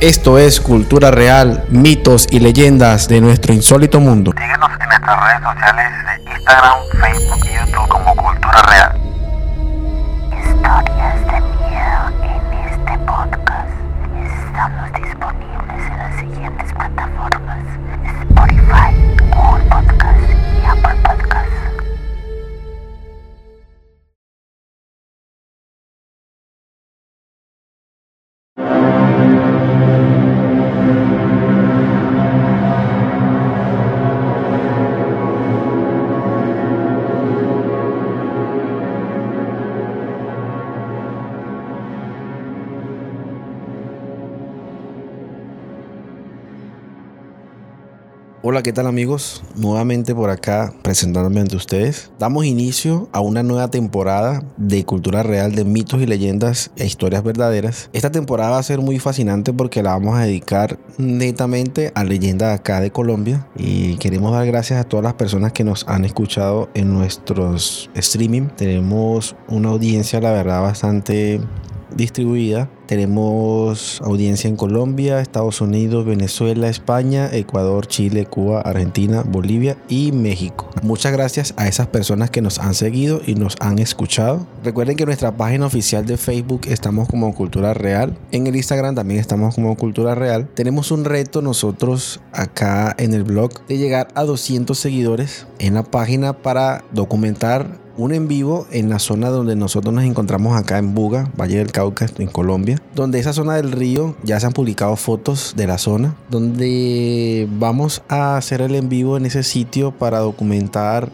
Esto es Cultura Real, mitos y leyendas de nuestro insólito mundo. Síguenos en nuestras redes sociales de Instagram, Facebook y YouTube como Cultura Real. Hola, ¿qué tal amigos? Nuevamente por acá presentándome ante ustedes. Damos inicio a una nueva temporada de Cultura Real de mitos y leyendas e historias verdaderas. Esta temporada va a ser muy fascinante porque la vamos a dedicar netamente a leyendas acá de Colombia y queremos dar gracias a todas las personas que nos han escuchado en nuestros streaming. Tenemos una audiencia, la verdad, bastante distribuida. Tenemos audiencia en Colombia, Estados Unidos, Venezuela, España, Ecuador, Chile, Cuba, Argentina, Bolivia y México. Muchas gracias a esas personas que nos han seguido y nos han escuchado. Recuerden que en nuestra página oficial de Facebook estamos como Cultura Real. En el Instagram también estamos como Cultura Real. Tenemos un reto nosotros acá en el blog de llegar a 200 seguidores en la página para documentar un en vivo en la zona donde nosotros nos encontramos acá en Buga, Valle del Cauca, en Colombia, donde esa zona del río ya se han publicado fotos de la zona, donde vamos a hacer el en vivo en ese sitio para documentar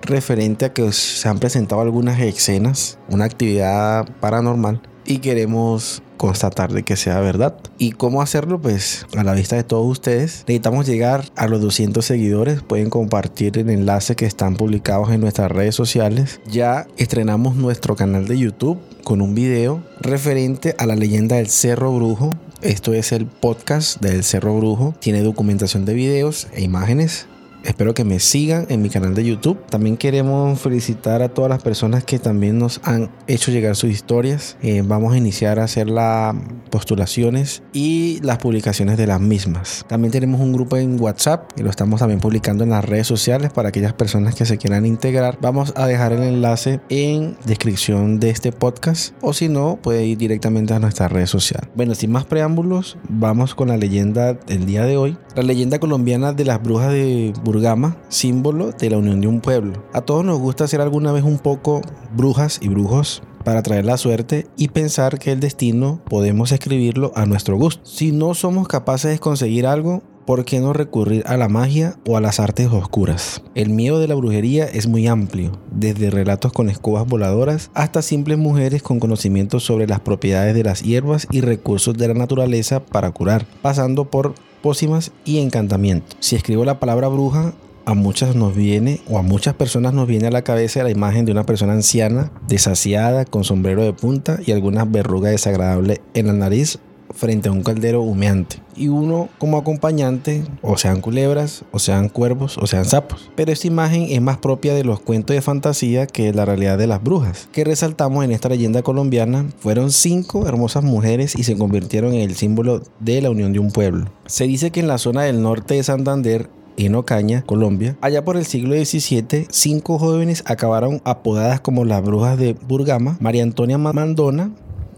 referente a que se han presentado algunas escenas, una actividad paranormal y queremos constatar de que sea verdad. ¿Y cómo hacerlo? Pues a la vista de todos ustedes. Necesitamos llegar a los 200 seguidores. Pueden compartir el enlace que están publicados en nuestras redes sociales. Ya estrenamos nuestro canal de YouTube con un video referente a la leyenda del Cerro Brujo. Esto es el podcast del Cerro Brujo. Tiene documentación de videos e imágenes. Espero que me sigan en mi canal de YouTube. También queremos felicitar a todas las personas que también nos han hecho llegar sus historias. Eh, vamos a iniciar a hacer las postulaciones y las publicaciones de las mismas. También tenemos un grupo en WhatsApp y lo estamos también publicando en las redes sociales para aquellas personas que se quieran integrar. Vamos a dejar el enlace en descripción de este podcast o si no puede ir directamente a nuestra red social. Bueno, sin más preámbulos, vamos con la leyenda del día de hoy. La leyenda colombiana de las brujas de Burgama, símbolo de la unión de un pueblo. A todos nos gusta ser alguna vez un poco brujas y brujos para traer la suerte y pensar que el destino podemos escribirlo a nuestro gusto. Si no somos capaces de conseguir algo, ¿por qué no recurrir a la magia o a las artes oscuras? El miedo de la brujería es muy amplio, desde relatos con escobas voladoras hasta simples mujeres con conocimientos sobre las propiedades de las hierbas y recursos de la naturaleza para curar, pasando por pócimas y encantamientos. Si escribo la palabra bruja, a muchas nos viene o a muchas personas nos viene a la cabeza la imagen de una persona anciana, desasiada, con sombrero de punta y algunas verrugas desagradables en la nariz frente a un caldero humeante. Y uno como acompañante, o sean culebras, o sean cuervos, o sean sapos. Pero esta imagen es más propia de los cuentos de fantasía que la realidad de las brujas. Que resaltamos en esta leyenda colombiana fueron cinco hermosas mujeres y se convirtieron en el símbolo de la unión de un pueblo. Se dice que en la zona del norte de Santander en Ocaña, Colombia. Allá por el siglo XVII, cinco jóvenes acabaron apodadas como las brujas de Burgama, María Antonia Mandona,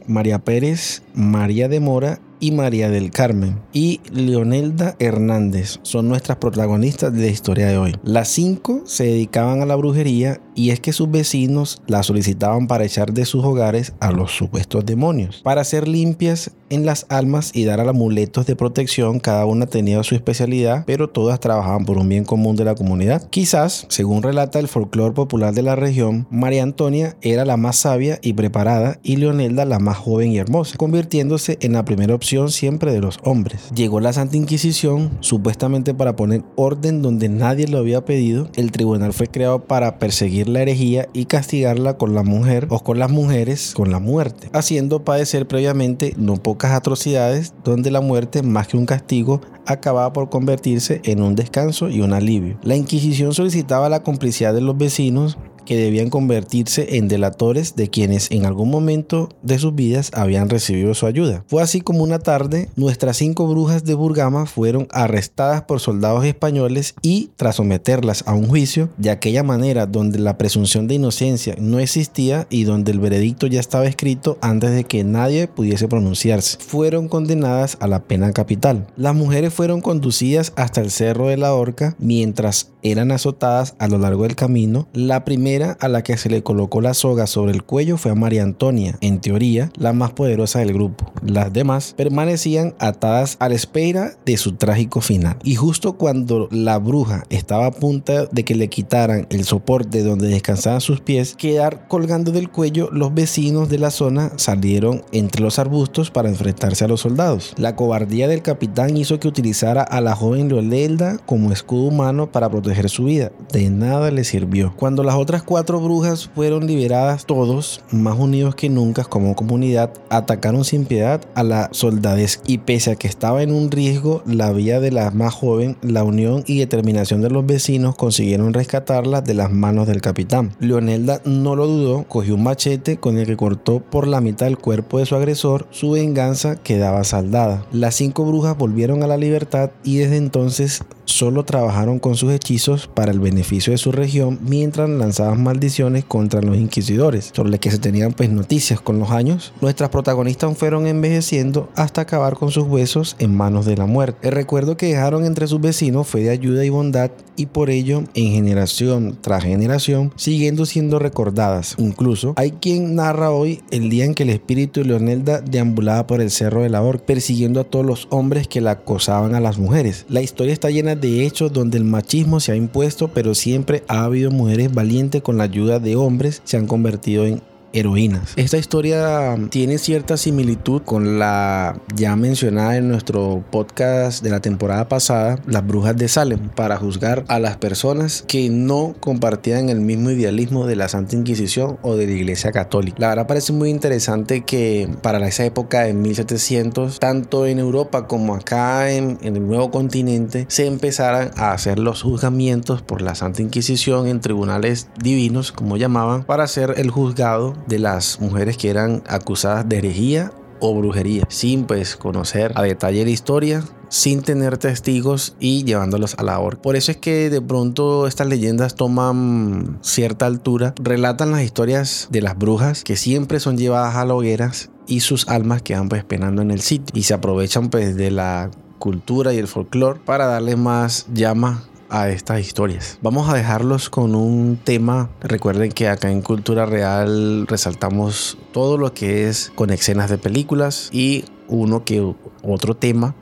María Pérez, María de Mora y María del Carmen. Y Leonelda Hernández son nuestras protagonistas de la historia de hoy. Las cinco se dedicaban a la brujería y es que sus vecinos la solicitaban para echar de sus hogares a los supuestos demonios, para hacer limpias en las almas y dar amuletos de protección. Cada una tenía su especialidad, pero todas trabajaban por un bien común de la comunidad. Quizás, según relata el folclore popular de la región, María Antonia era la más sabia y preparada y Leonelda la más joven y hermosa, convirtiéndose en la primera opción siempre de los hombres. Llegó la Santa Inquisición, supuestamente para poner orden donde nadie lo había pedido. El tribunal fue creado para perseguir la herejía y castigarla con la mujer o con las mujeres con la muerte, haciendo padecer previamente no pocas atrocidades donde la muerte más que un castigo acababa por convertirse en un descanso y un alivio. La Inquisición solicitaba la complicidad de los vecinos que debían convertirse en delatores de quienes en algún momento de sus vidas habían recibido su ayuda. Fue así como una tarde nuestras cinco brujas de Burgama fueron arrestadas por soldados españoles y tras someterlas a un juicio de aquella manera donde la presunción de inocencia no existía y donde el veredicto ya estaba escrito antes de que nadie pudiese pronunciarse, fueron condenadas a la pena capital. Las mujeres fueron conducidas hasta el cerro de la horca mientras eran azotadas a lo largo del camino. La primera a la que se le colocó la soga sobre el cuello fue a María Antonia, en teoría la más poderosa del grupo. Las demás permanecían atadas a la espera de su trágico final. Y justo cuando la bruja estaba a punto de que le quitaran el soporte donde descansaban sus pies, quedar colgando del cuello, los vecinos de la zona salieron entre los arbustos para enfrentarse a los soldados. La cobardía del capitán hizo que utilizara a la joven Leolelda como escudo humano para proteger su vida. De nada le sirvió. Cuando las otras cuatro brujas fueron liberadas, todos, más unidos que nunca como comunidad, atacaron sin piedad a la soldadez y pese a que estaba en un riesgo la vida de la más joven, la unión y determinación de los vecinos consiguieron rescatarla de las manos del capitán. Leonelda no lo dudó, cogió un machete con el que cortó por la mitad el cuerpo de su agresor, su venganza quedaba saldada. Las cinco brujas volvieron a la libertad y desde entonces solo trabajaron con sus hechizos para el beneficio de su región mientras lanzaban maldiciones contra los inquisidores, sobre los que se tenían pues noticias con los años. Nuestras protagonistas fueron envejeciendo hasta acabar con sus huesos en manos de la muerte. El recuerdo que dejaron entre sus vecinos fue de ayuda y bondad y por ello en generación tras generación siguiendo siendo recordadas. Incluso hay quien narra hoy el día en que el espíritu de Leonelda deambulaba por el cerro de la Orca persiguiendo a todos los hombres que la acosaban a las mujeres. La historia está llena de hechos donde el machismo se ha impuesto pero siempre ha habido mujeres valientes con la ayuda de hombres se han convertido en heroínas. Esta historia tiene cierta similitud con la ya mencionada en nuestro podcast de la temporada pasada, Las Brujas de Salem, para juzgar a las personas que no compartían el mismo idealismo de la Santa Inquisición o de la Iglesia Católica. La verdad parece muy interesante que para esa época de 1700, tanto en Europa como acá en, el nuevo continente, se empezaran a hacer los juzgamientos por la Santa Inquisición en tribunales divinos, como llamaban, para ser el juzgado de las mujeres que eran acusadas de herejía o brujería, sin pues conocer a detalle la historia, sin tener testigos y llevándolos a la horca. Por eso es que de pronto estas leyendas toman cierta altura, relatan las historias de las brujas que siempre son llevadas a la hoguera y sus almas quedan pues penando en el sitio y se aprovechan pues de la cultura y el folclore para darle más llama a estas historias. Vamos a dejarlos con un tema. Recuerden que acá en Cultura Real resaltamos todo lo que es con escenas de películas y uno que otro tema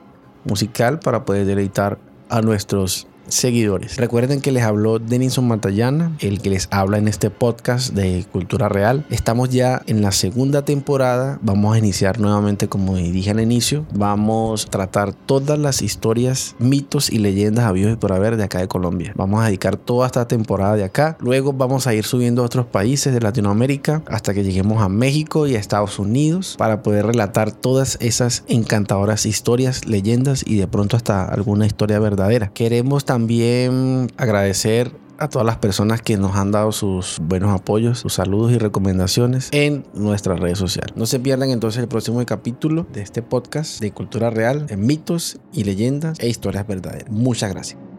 musical para poder deleitar a nuestros seguidores. Recuerden que les habló Denison Matallana, el que les habla en este podcast de Cultura Real. Estamos ya en la segunda temporada. Vamos a iniciar nuevamente, como dije al inicio, vamos a tratar todas las historias, mitos y leyendas habidos y por haber de acá de Colombia. Vamos a dedicar toda esta temporada de acá. Luego vamos a ir subiendo a otros países de Latinoamérica hasta que lleguemos a México y a Estados Unidos para poder relatar todas esas encantadoras historias, leyendas y de pronto hasta alguna historia verdadera. Queremos también agradecer a todas las personas que nos han dado sus buenos apoyos, sus saludos y recomendaciones en nuestras redes sociales. No se pierdan entonces el próximo capítulo de este podcast de Cultura Real, en mitos y leyendas e historias verdaderas. Muchas gracias.